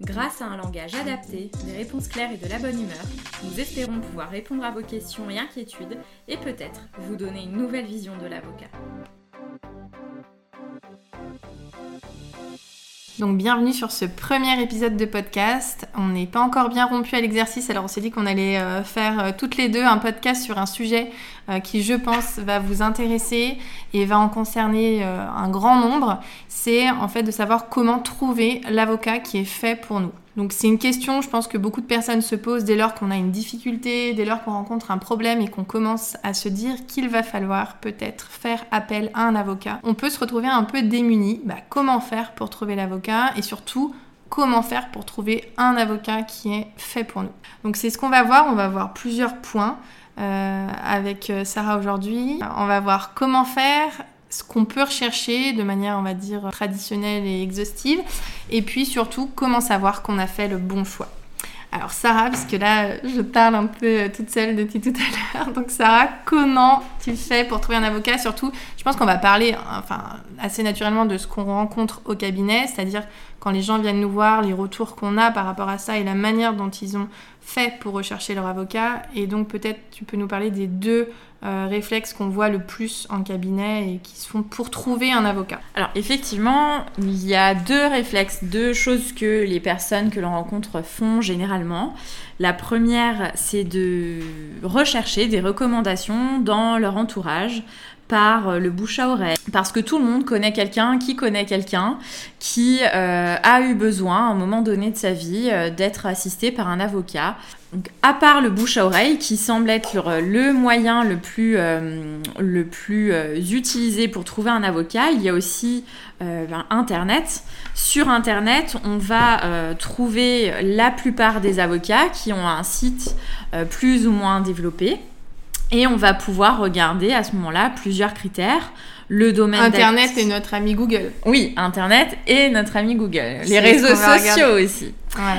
Grâce à un langage adapté, des réponses claires et de la bonne humeur, nous espérons pouvoir répondre à vos questions et inquiétudes et peut-être vous donner une nouvelle vision de l'avocat. Donc bienvenue sur ce premier épisode de podcast. On n'est pas encore bien rompu à l'exercice, alors on s'est dit qu'on allait euh, faire euh, toutes les deux un podcast sur un sujet euh, qui, je pense, va vous intéresser et va en concerner un grand nombre. C'est en fait de savoir comment trouver l'avocat qui est fait pour nous. Donc c'est une question, je pense que beaucoup de personnes se posent dès lors qu'on a une difficulté, dès lors qu'on rencontre un problème et qu'on commence à se dire qu'il va falloir peut-être faire appel à un avocat. On peut se retrouver un peu démuni. Bah, comment faire pour trouver l'avocat et surtout comment faire pour trouver un avocat qui est fait pour nous. Donc c'est ce qu'on va voir, on va voir plusieurs points euh, avec euh, Sarah aujourd'hui. On va voir comment faire, ce qu'on peut rechercher de manière, on va dire, traditionnelle et exhaustive. Et puis surtout, comment savoir qu'on a fait le bon choix. Alors Sarah, puisque là je parle un peu toute seule depuis tout à l'heure, donc Sarah, comment tu fais pour trouver un avocat? Surtout, je pense qu'on va parler enfin, assez naturellement de ce qu'on rencontre au cabinet, c'est-à-dire quand les gens viennent nous voir, les retours qu'on a par rapport à ça et la manière dont ils ont fait pour rechercher leur avocat. Et donc peut-être tu peux nous parler des deux euh, réflexes qu'on voit le plus en cabinet et qui se font pour trouver un avocat. Alors effectivement, il y a deux réflexes, deux choses que les personnes que l'on rencontre font généralement. La première, c'est de rechercher des recommandations dans leur entourage par euh, le bouche à oreille, parce que tout le monde connaît quelqu'un qui connaît quelqu'un qui euh, a eu besoin à un moment donné de sa vie euh, d'être assisté par un avocat. Donc, à part le bouche à oreille, qui semble être le, moyen le plus, utilisé pour trouver un avocat, il y a aussi ben, Internet. Sur Internet, on va trouver la plupart des avocats qui ont un site plus ou moins développé. Et on va pouvoir regarder à ce moment-là plusieurs critères. Le domaine Internet et notre ami Google. Oui, Internet et notre ami Google. Les réseaux sociaux aussi.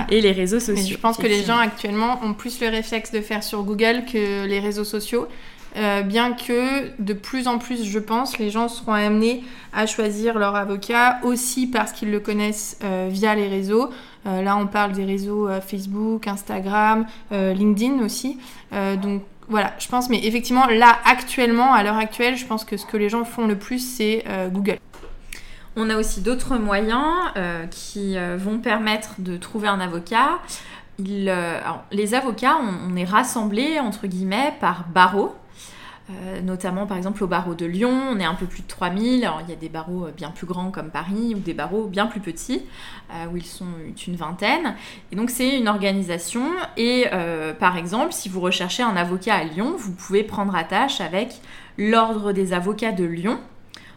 Et les réseaux sociaux. je pense que les gens actuellement ont plus le réflexe de faire sur Google que les réseaux sociaux. Euh, bien que de plus en plus, je pense, les gens seront amenés à choisir leur avocat aussi parce qu'ils le connaissent euh, via les réseaux. Euh, là, on parle des réseaux Facebook, Instagram, LinkedIn aussi. donc, voilà, je pense, mais effectivement, là, actuellement, à l'heure actuelle, je pense que ce que les gens font le plus, c'est euh, Google. On a aussi d'autres moyens euh, qui euh, vont permettre de trouver un avocat. les avocats, on, est rassemblés, entre guillemets, par barreau. Euh, notamment par exemple au barreau de Lyon, on est un peu plus de 3000, alors il y a des barreaux euh, bien plus grands comme Paris ou des barreaux bien plus petits euh, où ils sont une vingtaine. Et donc c'est une organisation et par exemple si vous recherchez un avocat à Lyon, vous pouvez prendre attache avec l'ordre des avocats de Lyon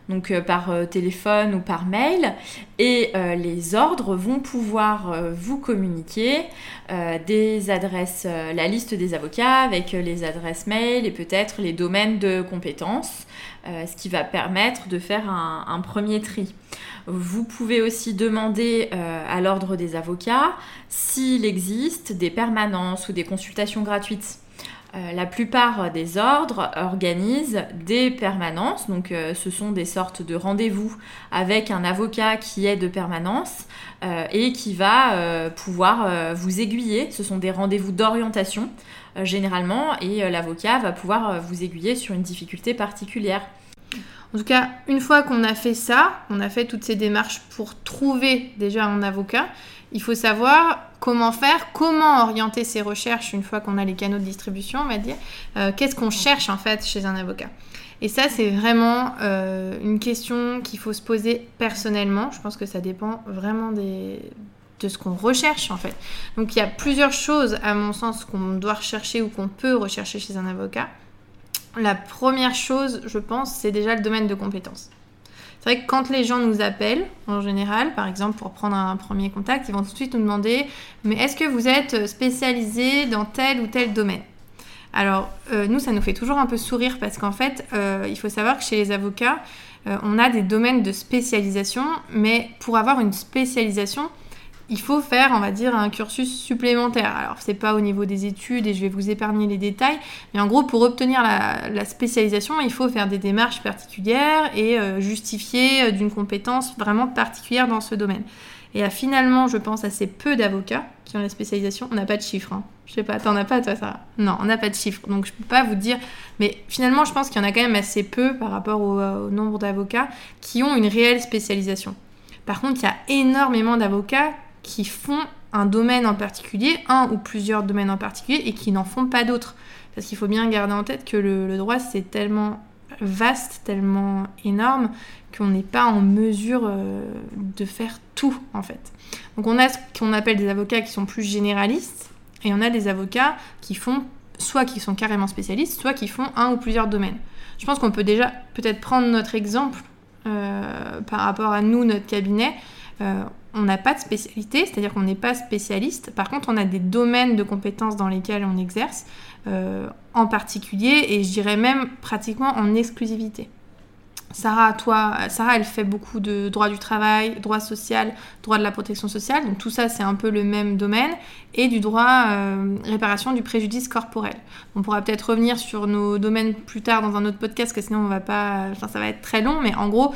donc euh, par euh, téléphone ou par mail, et euh, les ordres vont pouvoir vous communiquer des adresses, la liste des avocats avec les adresses mail et peut-être les domaines de compétences, ce qui va permettre de faire un premier tri. Vous pouvez aussi demander à l'ordre des avocats s'il existe des permanences ou des consultations gratuites euh, la plupart des ordres organisent des permanences, donc euh, ce sont des sortes de rendez-vous avec un avocat qui est de permanence euh, et qui va pouvoir vous aiguiller. Ce sont des rendez-vous d'orientation généralement et l'avocat va pouvoir vous aiguiller sur une difficulté particulière. En tout cas, une fois qu'on a fait ça, on a fait toutes ces démarches pour trouver déjà un avocat, il faut savoir comment faire, comment orienter ses recherches une fois qu'on a les canaux de distribution, on va dire. Euh, qu'est-ce qu'on cherche en fait chez un avocat Et ça, c'est vraiment euh, une question qu'il faut se poser personnellement. Je pense que ça dépend vraiment de ce qu'on recherche en fait. Donc il y a plusieurs choses à mon sens qu'on doit rechercher ou qu'on peut rechercher chez un avocat. La première chose, je pense, c'est déjà le domaine de compétences. C'est vrai que quand les gens nous appellent, en général, par exemple pour prendre un premier contact, ils vont tout de suite nous demander Mais est-ce que vous êtes spécialisé dans tel ou tel domaine? Alors, euh, nous, ça nous fait toujours un peu sourire parce qu'en fait, euh, il faut savoir que chez les avocats, euh, on a des domaines de spécialisation, mais pour avoir une spécialisation, il faut faire, on va dire, un cursus supplémentaire. Alors, c'est pas au niveau des études et je vais vous épargner les détails, mais en gros, pour obtenir la, spécialisation, il faut faire des démarches particulières et justifier d'une compétence vraiment particulière dans ce domaine. Et finalement, je pense, assez peu d'avocats qui ont la spécialisation. On n'a pas de chiffres. Hein. Je sais pas, t'en as pas toi, ça Non, on n'a pas de chiffres. Donc je peux pas vous dire. Mais finalement, je pense qu'il y en a quand même assez peu par rapport au, au nombre d'avocats qui ont une réelle spécialisation. Par contre, il y a énormément d'avocats qui font un domaine en particulier, un ou plusieurs domaines en particulier, et qui n'en font pas d'autres. Parce qu'il faut bien garder en tête que le, droit, c'est tellement vaste, tellement énorme, qu'on n'est pas en mesure euh, de faire tout en fait. Donc on a ce qu'on appelle des avocats qui sont plus généralistes et on a des avocats qui font soit qui sont carrément spécialistes, soit qui font un ou plusieurs domaines. Je pense qu'on peut déjà peut-être prendre notre exemple euh, par rapport à nous, notre cabinet. Euh, on n'a pas de spécialité, c'est-à-dire qu'on n'est pas spécialiste. Par contre, on a des domaines de compétences dans lesquels on exerce, en particulier, et je dirais même pratiquement en exclusivité. Sarah, toi, Sarah, elle fait beaucoup de droit du travail, droit social, droit de la protection sociale. Donc tout ça, c'est un peu le même domaine. Et du droit euh, réparation du préjudice corporel. On pourra peut-être revenir sur nos domaines plus tard dans un autre podcast, parce que sinon on va pas, ça va être très long. Mais en gros,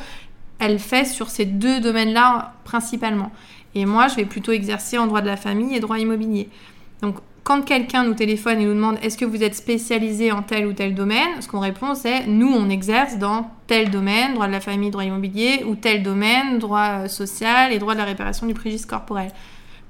elle fait sur ces deux domaines-là principalement. Et moi, je vais plutôt exercer en droit de la famille et droit immobilier. Donc quand quelqu'un nous téléphone et nous demande est-ce que vous êtes spécialisé en tel ou tel domaine, ce qu'on répond c'est nous on exerce dans tel domaine, droit de la famille, droit immobilier, ou tel domaine, droit euh, social et droit de la réparation du préjudice corporel.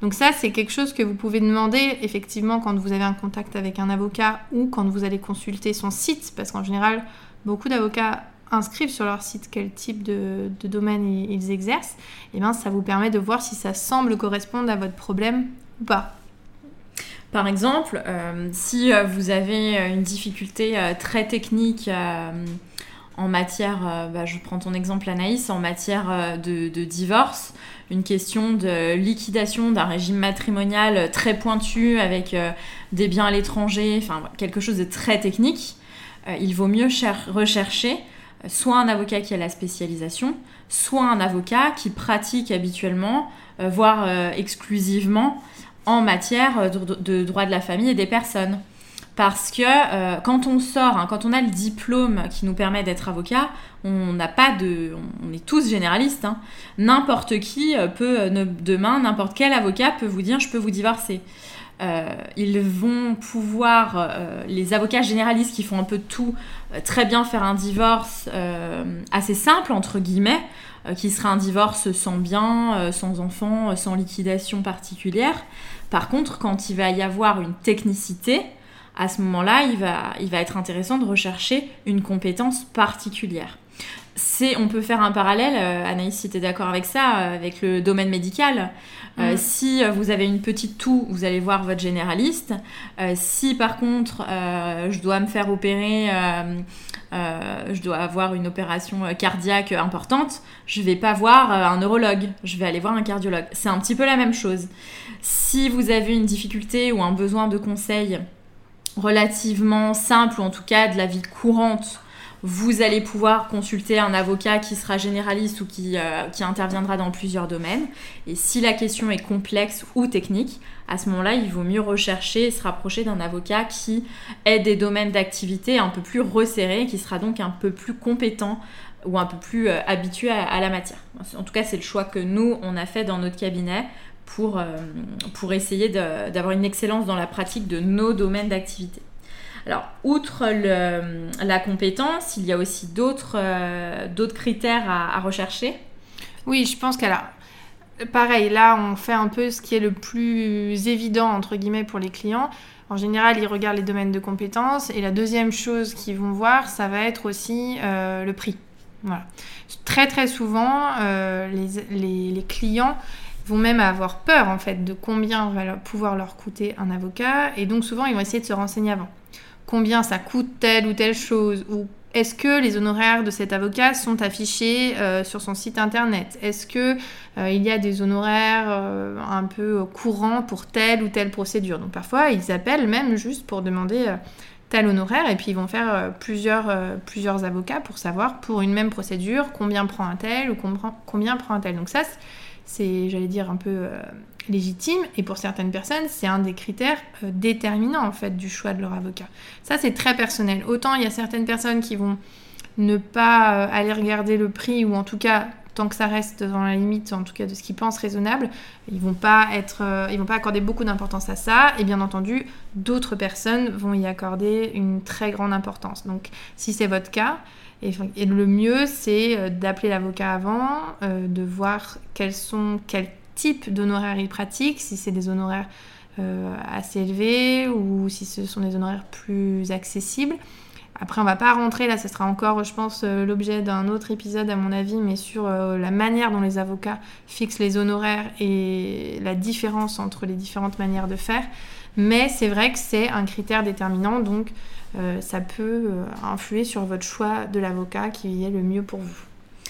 Donc ça c'est quelque chose que vous pouvez demander effectivement quand vous avez un contact avec un avocat ou quand vous allez consulter son site, parce qu'en général beaucoup d'avocats inscrivent sur leur site quel type de, domaine ils, exercent, et bien ça vous permet de voir si ça semble correspondre à votre problème ou pas. Par exemple, euh, si euh, vous avez euh, une difficulté très technique en matière, bah, je prends ton exemple Anaïs, en matière de, divorce, une question de liquidation d'un régime matrimonial très pointu avec des biens à l'étranger, enfin quelque chose de très technique, il vaut mieux rechercher soit un avocat qui a la spécialisation, soit un avocat qui pratique habituellement, voire exclusivement, en matière de, droit de la famille et des personnes. Parce que euh, quand on sort, hein, quand on a le diplôme qui nous permet d'être avocat, on n'a pas de, on est tous généralistes. Hein. N'importe qui euh, peut euh, demain, n'importe quel avocat peut vous dire je peux vous divorcer. Ils vont pouvoir, les avocats généralistes qui font un peu tout, très bien faire un divorce assez simple entre guillemets, qui sera un divorce sans bien, sans enfants, sans liquidation particulière. Par contre, quand il va y avoir une technicité, à ce moment-là, il va, il va être intéressant de rechercher une compétence particulière. C'est, on peut faire un parallèle, euh, Anaïs, si tu es d'accord avec ça, euh, avec le domaine médical. Euh, mm. Si vous avez une petite toux, vous allez voir votre généraliste. si par contre, je dois me faire opérer, je dois avoir une opération cardiaque importante, je vais pas voir un neurologue, je vais aller voir un cardiologue. C'est un petit peu la même chose. Si vous avez une difficulté ou un besoin de conseil relativement simple, ou en tout cas de la vie courante, vous allez pouvoir consulter un avocat qui sera généraliste ou qui, euh, qui, interviendra dans plusieurs domaines. Et si la question est complexe ou technique, à ce moment-là, il vaut mieux rechercher et se rapprocher d'un avocat qui ait des domaines d'activité un peu plus resserrés, qui sera donc un peu plus compétent ou un peu plus euh, habitué à la matière. En tout cas, c'est le choix que nous, on a fait dans notre cabinet pour, euh, pour essayer d'avoir une excellence dans la pratique de nos domaines d'activité. Alors, outre la compétence, il y a aussi d'autres euh, critères à, rechercher. Oui, je pense qu'elle a. Pareil, là, on fait un peu ce qui est le plus évident, entre guillemets, pour les clients. En général, ils regardent les domaines de compétences. Et la deuxième chose qu'ils vont voir, ça va être aussi euh, le prix. Très, très souvent, les, les, les clients vont même avoir peur en fait de combien va pouvoir leur coûter un avocat et donc souvent ils vont essayer de se renseigner avant. Combien ça coûte telle ou telle chose ou est-ce que les honoraires de cet avocat sont affichés euh, sur son site internet? Est-ce que euh, il y a des honoraires euh, un peu courants pour telle ou telle procédure? Donc parfois ils appellent même juste pour demander tel honoraire et puis ils vont faire plusieurs, plusieurs avocats pour savoir pour une même procédure combien prend un tel ou combien prend un tel. Donc ça, c'est, j'allais dire, un peu légitime et pour certaines personnes, c'est un des critères déterminants en fait du choix de leur avocat. Ça, c'est très personnel. Autant il y a certaines personnes qui vont ne pas aller regarder le prix ou en tout cas tant que ça reste dans la limite, en tout cas de ce qu'ils pensent raisonnable, ils vont pas être, euh, ils vont pas accorder beaucoup d'importance à ça. Et bien entendu, d'autres personnes vont y accorder une très grande importance. Donc, si c'est votre cas, et, le mieux, c'est euh, d'appeler l'avocat avant, euh, de voir quels sont, quel type d'honoraires il pratique, si c'est des honoraires assez élevés ou si ce sont des honoraires plus accessibles. Après, on va pas rentrer là, ce sera encore, je pense, euh, l'objet d'un autre épisode à mon avis, mais sur euh, la manière dont les avocats fixent les honoraires et la différence entre les différentes manières de faire. Mais c'est vrai que c'est un critère déterminant, donc euh, ça peut influer sur votre choix de l'avocat qui est le mieux pour vous.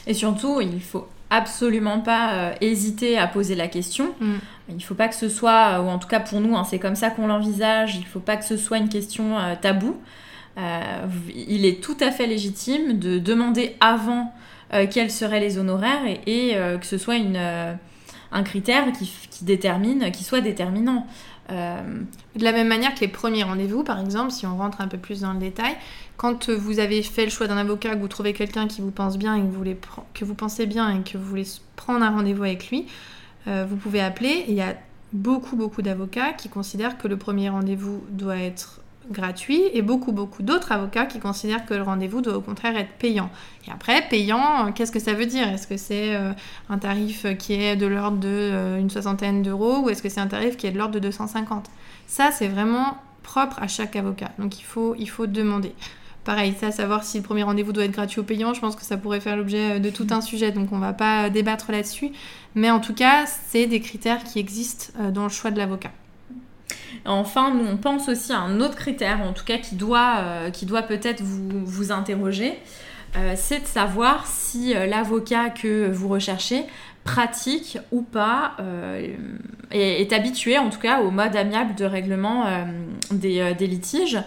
Et surtout, il faut absolument pas hésiter à poser la question. Mm. Il ne faut pas que ce soit, ou en tout cas pour nous, hein, c'est comme ça qu'on l'envisage, il ne faut pas que ce soit une question taboue. Euh, il est tout à fait légitime de demander avant euh, quels seraient les honoraires et, euh, que ce soit une, un critère qui, détermine, qui soit déterminant. De la même manière que les premiers rendez-vous, par exemple, si on rentre un peu plus dans le détail, quand vous avez fait le choix d'un avocat, que vous trouvez quelqu'un qui vous pense bien et que vous, voulez que vous pensez bien et que vous voulez prendre un rendez-vous avec lui, vous pouvez appeler. il y a beaucoup, beaucoup d'avocats qui considèrent que le premier rendez-vous doit être gratuit et beaucoup beaucoup d'autres avocats qui considèrent que le rendez-vous doit au contraire être payant. Et après, payant, euh, qu'est-ce que ça veut dire? Est-ce que c'est euh, un tarif qui est de l'ordre de euh, une soixantaine d'euros ou est-ce que c'est un tarif qui est de l'ordre de 250 Ça, c'est vraiment propre à chaque avocat. Donc il faut, il faut demander. Pareil, ça, savoir si le premier rendez-vous doit être gratuit ou payant, je pense que ça pourrait faire l'objet de tout un sujet, donc on va pas débattre là-dessus. Mais en tout cas, c'est des critères qui existent dans le choix de l'avocat. Enfin, nous, on pense aussi à un autre critère, en tout cas qui doit, euh, peut-être vous, interroger, euh, c'est de savoir si euh, l'avocat que vous recherchez pratique ou pas, est, habitué en tout cas au mode amiable de règlement des, litiges.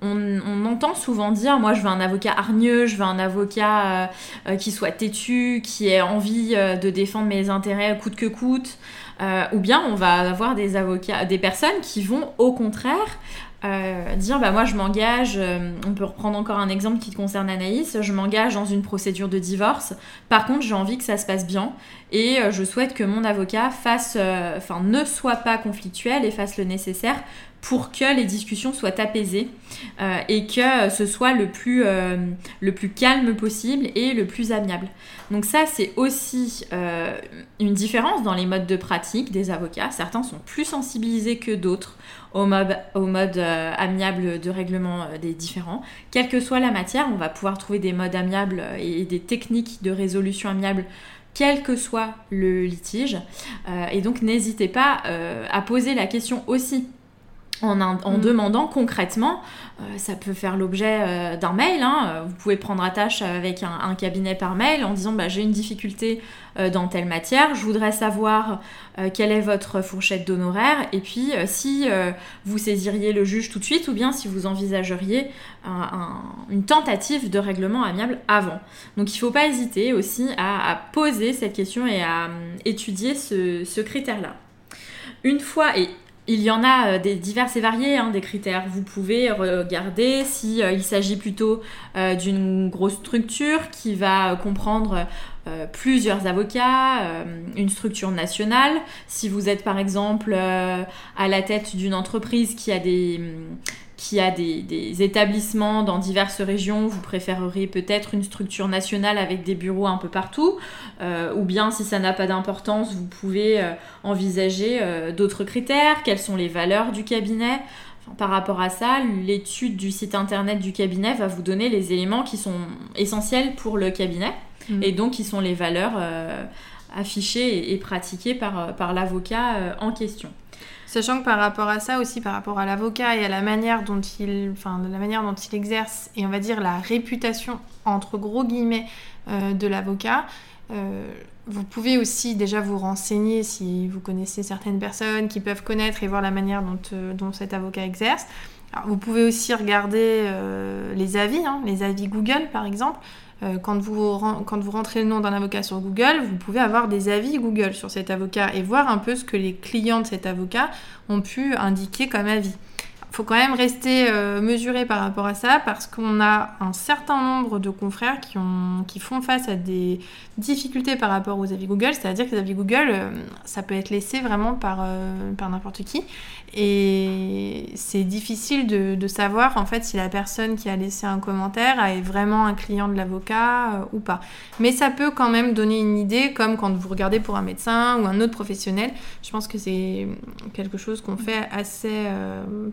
on, entend souvent dire moi je veux un avocat hargneux, je veux un avocat qui soit têtu, qui ait envie de défendre mes intérêts coûte que coûte, euh, ou bien on va avoir des avocats, des personnes qui vont au contraire euh, dire bah moi je m'engage, euh, on peut reprendre encore un exemple qui concerne Anaïs, je m'engage dans une procédure de divorce, par contre j'ai envie que ça se passe bien et je souhaite que mon avocat fasse, ne soit pas conflictuel et fasse le nécessaire pour que les discussions soient apaisées euh, et que ce soit le plus, euh, le plus calme possible et le plus amiable. Donc ça, c'est aussi euh, une différence dans les modes de pratique des avocats. Certains sont plus sensibilisés que d'autres au mode, au mode amiable de règlement des différends. Quelle que soit la matière, on va pouvoir trouver des modes amiables et des techniques de résolution amiable quel que soit le litige. et donc n'hésitez pas à poser la question aussi en, en, mm. demandant concrètement, euh, ça peut faire l'objet euh, d'un mail, hein. vous pouvez prendre attache avec un, cabinet par mail en disant bah, j'ai une difficulté euh, dans telle matière, je voudrais savoir quelle est votre fourchette d'honoraires et puis si vous saisiriez le juge tout de suite ou bien si vous envisageriez une tentative de règlement amiable avant. Donc il ne faut pas hésiter aussi à, poser cette question et à étudier ce, ce critère-là. Une fois, et il y en a euh, des divers et variés hein, des critères. Vous pouvez regarder si euh, s'agit plutôt euh, d'une grosse structure qui va comprendre plusieurs avocats, une structure nationale. Si vous êtes par exemple à la tête d'une entreprise qui a des qui a des, établissements dans diverses régions, vous préféreriez peut-être une structure nationale avec des bureaux un peu partout, euh, ou bien si ça n'a pas d'importance, vous pouvez euh, envisager euh, d'autres critères, quelles sont les valeurs du cabinet. par rapport à ça, l'étude du site internet du cabinet va vous donner les éléments qui sont essentiels pour le cabinet, mmh. et donc qui sont les valeurs affichées et, pratiquées par, par l'avocat en question. Sachant que par rapport à ça aussi, par rapport à l'avocat et à la manière dont il, enfin, la manière dont il exerce et on va dire la réputation entre gros guillemets euh, de l'avocat, euh, vous pouvez aussi déjà vous renseigner si vous connaissez certaines personnes qui peuvent connaître et voir la manière dont, euh, dont cet avocat exerce. vous pouvez aussi regarder les avis, hein, les avis Google par exemple. Quand, vous, quand vous rentrez le nom d'un avocat sur Google, vous pouvez avoir des avis Google sur cet avocat et voir un peu ce que les clients de cet avocat ont pu indiquer comme avis faut quand même rester euh, mesuré par rapport à ça parce qu'on a un certain nombre de confrères qui, ont, qui font face à des difficultés par rapport aux avis Google, c'est-à-dire que les avis Google, euh, ça peut être laissé vraiment par, euh, par n'importe qui. Et c'est difficile de, savoir en fait si la personne qui a laissé un commentaire est vraiment un client de l'avocat ou pas. Mais ça peut quand même donner une idée, comme quand vous regardez pour un médecin ou un autre professionnel. Je pense que c'est quelque chose qu'on fait assez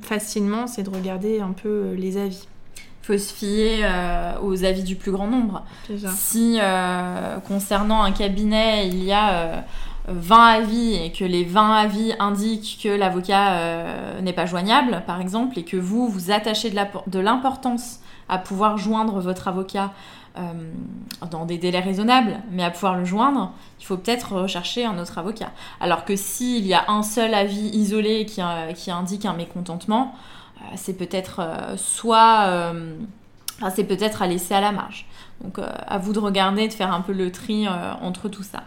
facilement, c'est de regarder un peu les avis faut se fier euh, aux avis du plus grand nombre. Si euh, concernant un cabinet, il y a 20 euh, avis et que les 20 avis indiquent que l'avocat n'est pas joignable, par exemple, et que vous, vous attachez de l'importance à pouvoir joindre votre avocat dans des délais raisonnables, mais à pouvoir le joindre, il faut peut-être rechercher un autre avocat. Alors que s'il y a un seul avis isolé qui, qui indique un mécontentement, euh, c'est peut-être euh, soit euh, c'est peut-être à laisser à la marge. Donc à vous de regarder, de faire un peu le tri entre tout ça.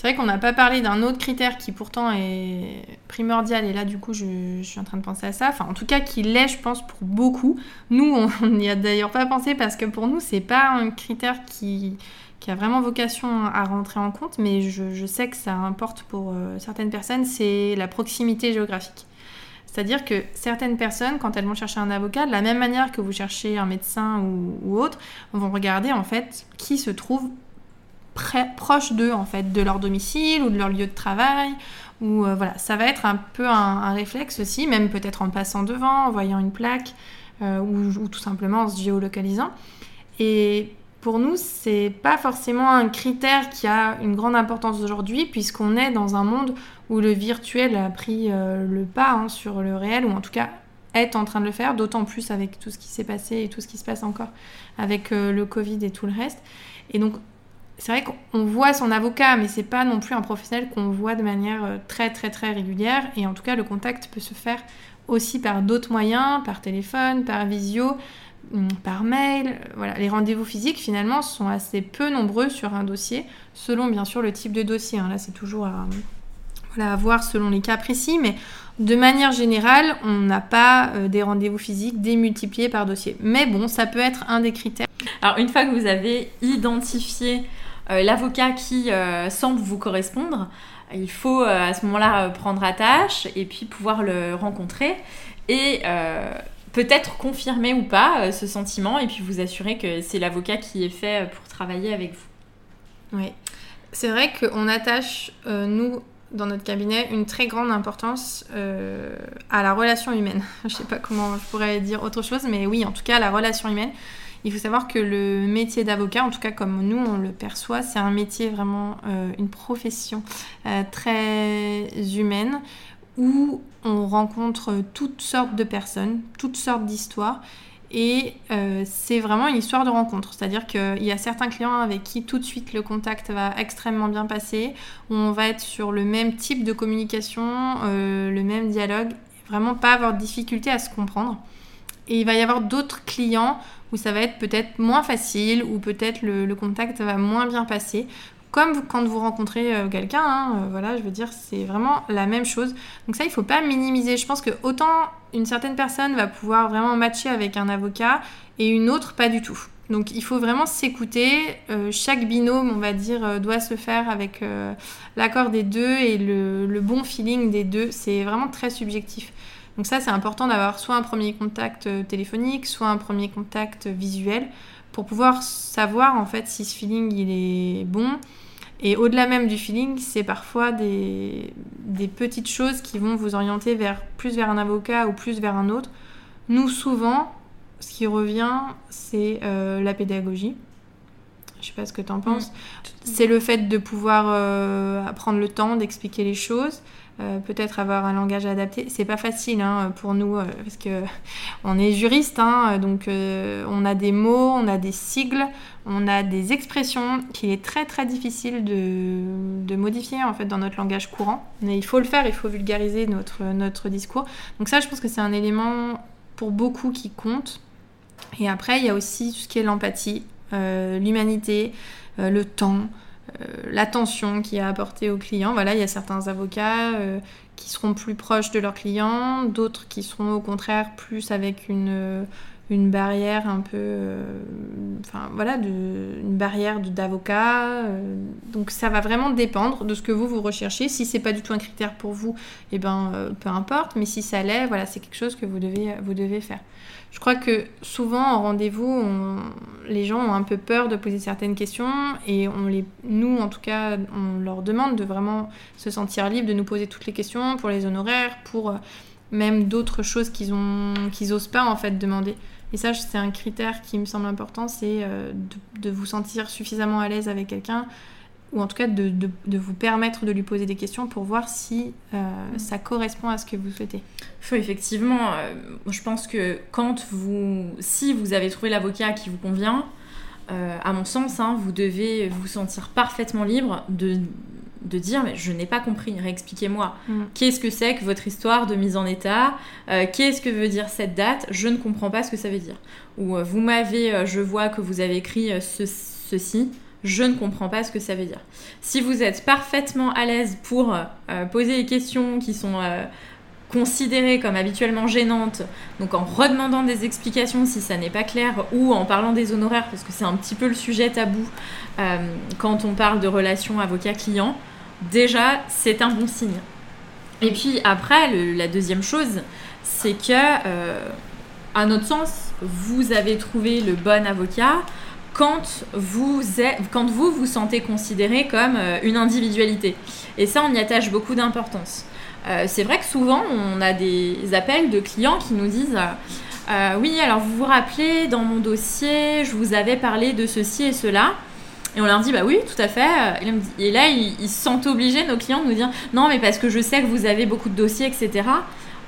C'est vrai qu'on n'a pas parlé d'un autre critère qui pourtant est primordial et là du coup je, suis en train de penser à ça. Enfin en tout cas qui l'est je pense pour beaucoup. Nous on n'y a d'ailleurs pas pensé parce que pour nous c'est pas un critère qui, a vraiment vocation à rentrer en compte mais je, je sais que ça importe pour certaines personnes, c'est la proximité géographique. C'est-à-dire que certaines personnes, quand elles vont chercher un avocat, de la même manière que vous cherchez un médecin ou, autre, vont regarder en fait qui se trouve proche d'eux, en fait, de leur domicile ou de leur lieu de travail. Ou euh, voilà, ça va être un peu un, réflexe aussi, même peut-être en passant devant, en voyant une plaque euh, ou, ou, tout simplement en se géolocalisant. Et pour nous, c'est pas forcément un critère qui a une grande importance aujourd'hui, puisqu'on est dans un monde où le virtuel a pris euh, le pas hein, sur le réel, ou en tout cas est en train de le faire, d'autant plus avec tout ce qui s'est passé et tout ce qui se passe encore avec le Covid et tout le reste. Et donc, c'est vrai qu'on voit son avocat, mais c'est pas non plus un professionnel qu'on voit de manière euh, très très très régulière. Et en tout cas, le contact peut se faire aussi par d'autres moyens, par téléphone, par visio. Hum, par mail. Voilà, les rendez-vous physiques finalement sont assez peu nombreux sur un dossier, selon bien sûr le type de dossier. Hein. Là, c'est toujours à, voilà, voir selon les cas précis, mais de manière générale, on n'a pas euh, des rendez-vous physiques démultipliés par dossier. Mais bon, ça peut être un des critères. Alors, une fois que vous avez identifié l'avocat qui euh, semble vous correspondre, il faut à ce moment-là prendre attache et puis pouvoir le rencontrer. Et peut-être confirmer ou pas euh, ce sentiment et puis vous assurer que c'est l'avocat qui est fait euh, pour travailler avec vous. Oui, c'est vrai qu'on attache, euh, nous, dans notre cabinet, une très grande importance à la relation humaine. je ne sais pas comment je pourrais dire autre chose, mais oui, en tout cas, la relation humaine. Il faut savoir que le métier d'avocat, en tout cas comme nous on le perçoit, c'est un métier vraiment, une profession très humaine où on rencontre toutes sortes de personnes, toutes sortes d'histoires. Et euh, c'est vraiment une histoire de rencontre. C'est-à-dire qu'il y a certains clients avec qui tout de suite le contact va extrêmement bien passer, où on va être sur le même type de communication, euh, le même dialogue, vraiment pas avoir de difficulté à se comprendre. Et il va y avoir d'autres clients où ça va être peut-être moins facile, ou peut-être le, contact va moins bien passer, comme quand vous rencontrez euh, quelqu'un, hein, euh, voilà, je veux dire, c'est vraiment la même chose. Donc ça, il faut pas minimiser. Je pense que autant une certaine personne va pouvoir vraiment matcher avec un avocat et une autre pas du tout. Donc il faut vraiment s'écouter. Euh, chaque binôme, on va dire, doit se faire avec l'accord des deux et le, bon feeling des deux. C'est vraiment très subjectif. Donc ça, c'est important d'avoir soit un premier contact téléphonique, soit un premier contact visuel pour pouvoir savoir en fait si ce feeling il est bon. Et au-delà même du feeling, c'est parfois des, des, petites choses qui vont vous orienter vers plus vers un avocat ou plus vers un autre. Nous, souvent, ce qui revient, c'est euh, la pédagogie. Je sais pas ce que tu en penses. Mm. C'est le fait de pouvoir euh, prendre le temps d'expliquer les choses. Euh, peut-être avoir un langage adapté. C'est pas facile hein, pour nous euh, parce que on est juriste, hein, donc euh, on a des mots, on a des sigles, on a des expressions qu'il est très très difficile de, modifier en fait dans notre langage courant. Mais il faut le faire, il faut vulgariser notre, notre discours. Donc ça, je pense que c'est un élément pour beaucoup qui compte. Et après, il y a aussi tout ce qui est l'empathie, l'humanité, le temps, l'attention qui est apportée aux clients. Voilà, il y a certains avocats qui seront plus proches de leurs clients, d'autres qui seront au contraire plus avec une une barrière un peu, euh, voilà, une barrière d'avocat. Euh, donc ça va vraiment dépendre de ce que vous vous recherchez. Si c'est pas du tout un critère pour vous, et eh ben euh, peu importe. Mais si ça l'est, voilà, c'est quelque chose que vous devez, vous devez faire. Je crois que souvent en rendez-vous, les gens ont un peu peur de poser certaines questions et on les, nous en tout cas, on leur demande de vraiment se sentir libre de nous poser toutes les questions pour les honoraires, pour même d'autres choses qu'ils ont qu'ils osent pas en fait demander. Et ça, c'est un critère qui me semble important, c'est euh, de, vous sentir suffisamment à l'aise avec quelqu'un, ou en tout cas de, vous permettre de lui poser des questions pour voir si euh, mm. ça correspond à ce que vous souhaitez. Faut effectivement, euh, je pense que quand vous, si vous avez trouvé l'avocat qui vous convient, à mon sens, hein, vous devez vous sentir parfaitement libre de de dire mais je n'ai pas compris, réexpliquez-moi. Mm. Qu'est-ce que c'est que votre histoire de mise en état euh, Qu'est-ce que veut dire cette date? Je ne comprends pas ce que ça veut dire. Ou euh, vous m'avez, euh, je vois que vous avez écrit ceci, je ne comprends pas ce que ça veut dire. Si vous êtes parfaitement à l'aise pour poser des questions qui sont considérées comme habituellement gênantes, donc en redemandant des explications si ça n'est pas clair, ou en parlant des honoraires, parce que c'est un petit peu le sujet tabou quand on parle de relations avocat-client, déjà, c'est un bon signe. Et puis après, la deuxième chose, c'est que, euh, à notre sens, vous avez trouvé le bon avocat quand vous, quand vous vous sentez considéré comme euh, une individualité. Et ça, on y attache beaucoup d'importance. Euh, c'est vrai que souvent, on a des appels de clients qui nous disent Oui, alors vous vous rappelez, dans mon dossier, je vous avais parlé de ceci et cela. Et on leur dit, bah oui, tout à fait. Et là, ils, se sentent obligés, nos clients, de nous dire, non, mais parce que je sais que vous avez beaucoup de dossiers, etc.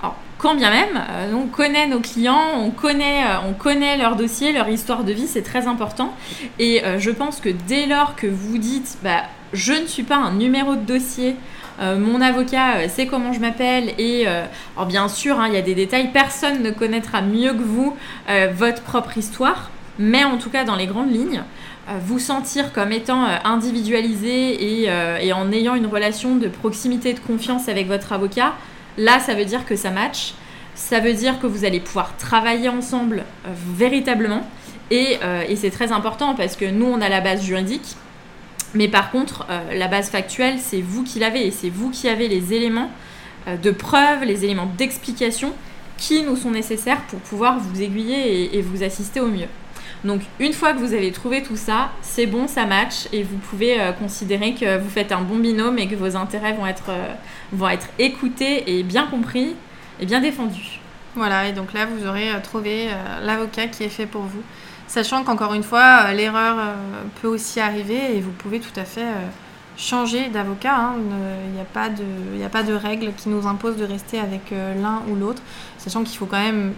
Alors, quand bien même, euh, on connaît nos clients, on connaît, euh, on connaît leur dossier, leur histoire de vie, c'est très important. Et euh, je pense que dès lors que vous dites, bah, je ne suis pas un numéro de dossier, mon avocat sait comment je m'appelle et alors bien sûr hein, il y a des détails personne ne connaîtra mieux que vous votre propre histoire mais en tout cas dans les grandes lignes vous sentir comme étant euh, individualisé euh, et, en ayant une relation de proximité et de confiance avec votre avocat, là, ça veut dire que ça match. Ça veut dire que vous allez pouvoir travailler ensemble véritablement. Et, c'est très important parce que nous, on a la base juridique. Mais par contre, la base factuelle, c'est vous qui l'avez. Et c'est vous qui avez les éléments de preuve, les éléments d'explication qui nous sont nécessaires pour pouvoir vous aiguiller et vous assister au mieux. Donc une fois que vous avez trouvé tout ça, c'est bon, ça match et vous pouvez euh, considérer que vous faites un bon binôme et que vos intérêts vont être, euh, vont être écoutés et bien compris et bien défendus. Voilà, et donc là vous aurez euh, trouvé l'avocat qui est fait pour vous. Sachant qu'encore une fois, l'erreur peut aussi arriver et vous pouvez tout à fait changer d'avocat. Hein. Il n'y a, a pas de règle qui nous impose de rester avec l'un ou l'autre. Sachant qu'il faut quand même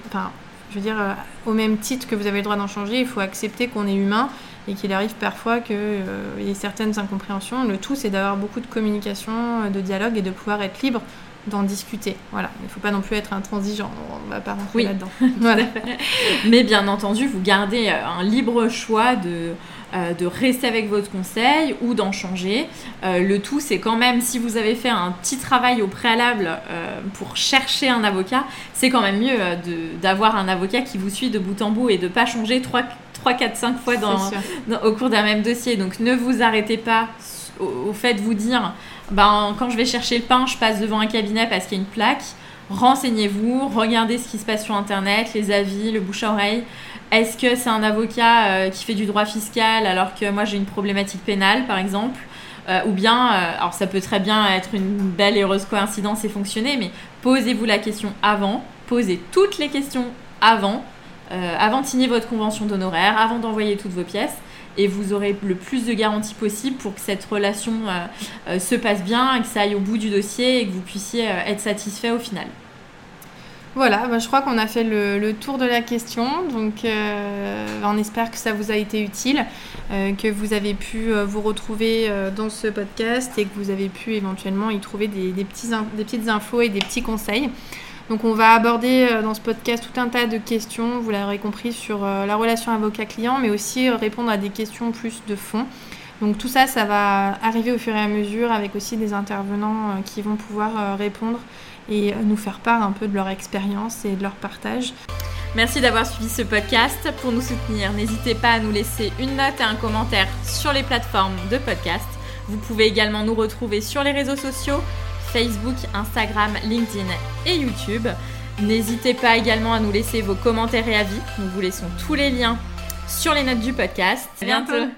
je veux dire, euh, au même titre que vous avez le droit d'en changer, il faut accepter qu'on est humain et qu'il arrive parfois qu'il euh, y ait certaines incompréhensions. Le tout, c'est d'avoir beaucoup de communication, euh, de dialogue et de pouvoir être libre d'en discuter. Voilà, il ne faut pas non plus être intransigeant, on ne va pas rentrer là-dedans. Mais bien entendu, vous gardez un libre choix de euh, de rester avec votre conseil ou d'en changer. Euh, le tout, c'est quand même, si vous avez fait un petit travail au préalable euh, pour chercher un avocat, c'est quand même mieux d'avoir un avocat qui vous suit de bout en bout et de ne pas changer 3, 3, 4, 5 fois au cours d'un même dossier. Donc ne vous arrêtez pas au, fait de vous dire, ben, quand je vais chercher le pain, je passe devant un cabinet parce qu'il y a une plaque. Renseignez-vous, regardez ce qui se passe sur Internet, les avis, le bouche à oreille. Est-ce que c'est un avocat euh, qui fait du droit fiscal alors que moi j'ai une problématique pénale, par exemple? Euh, ou bien, euh, alors ça peut très bien être une belle et heureuse coïncidence et fonctionner, mais posez-vous la question avant, posez toutes les questions avant, avant de signer votre convention d'honoraires, avant d'envoyer toutes vos pièces, et vous aurez le plus de garanties possible pour que cette relation se passe bien, que ça aille au bout du dossier et que vous puissiez être satisfait au final. Voilà, bah, je crois qu'on a fait le, tour de la question. Donc, euh, on espère que ça vous a été utile, euh, que vous avez pu euh, vous retrouver dans ce podcast et que vous avez pu éventuellement y trouver des, petits des petites infos et des petits conseils. Donc on va aborder euh, dans ce podcast tout un tas de questions, vous l'aurez compris, sur euh, la relation avocat-client, mais aussi euh, répondre à des questions plus de fond. Donc tout ça, ça va arriver au fur et à mesure avec aussi des intervenants qui vont pouvoir répondre et nous faire part un peu de leur expérience et de leur partage. Merci d'avoir suivi ce podcast. Pour nous soutenir, n'hésitez pas à nous laisser une note et un commentaire sur les plateformes de podcast. Vous pouvez également nous retrouver sur les réseaux sociaux, Facebook, Instagram, LinkedIn et YouTube. N'hésitez pas également à nous laisser vos commentaires et avis. Nous vous laissons tous les liens sur les notes du podcast. À bientôt.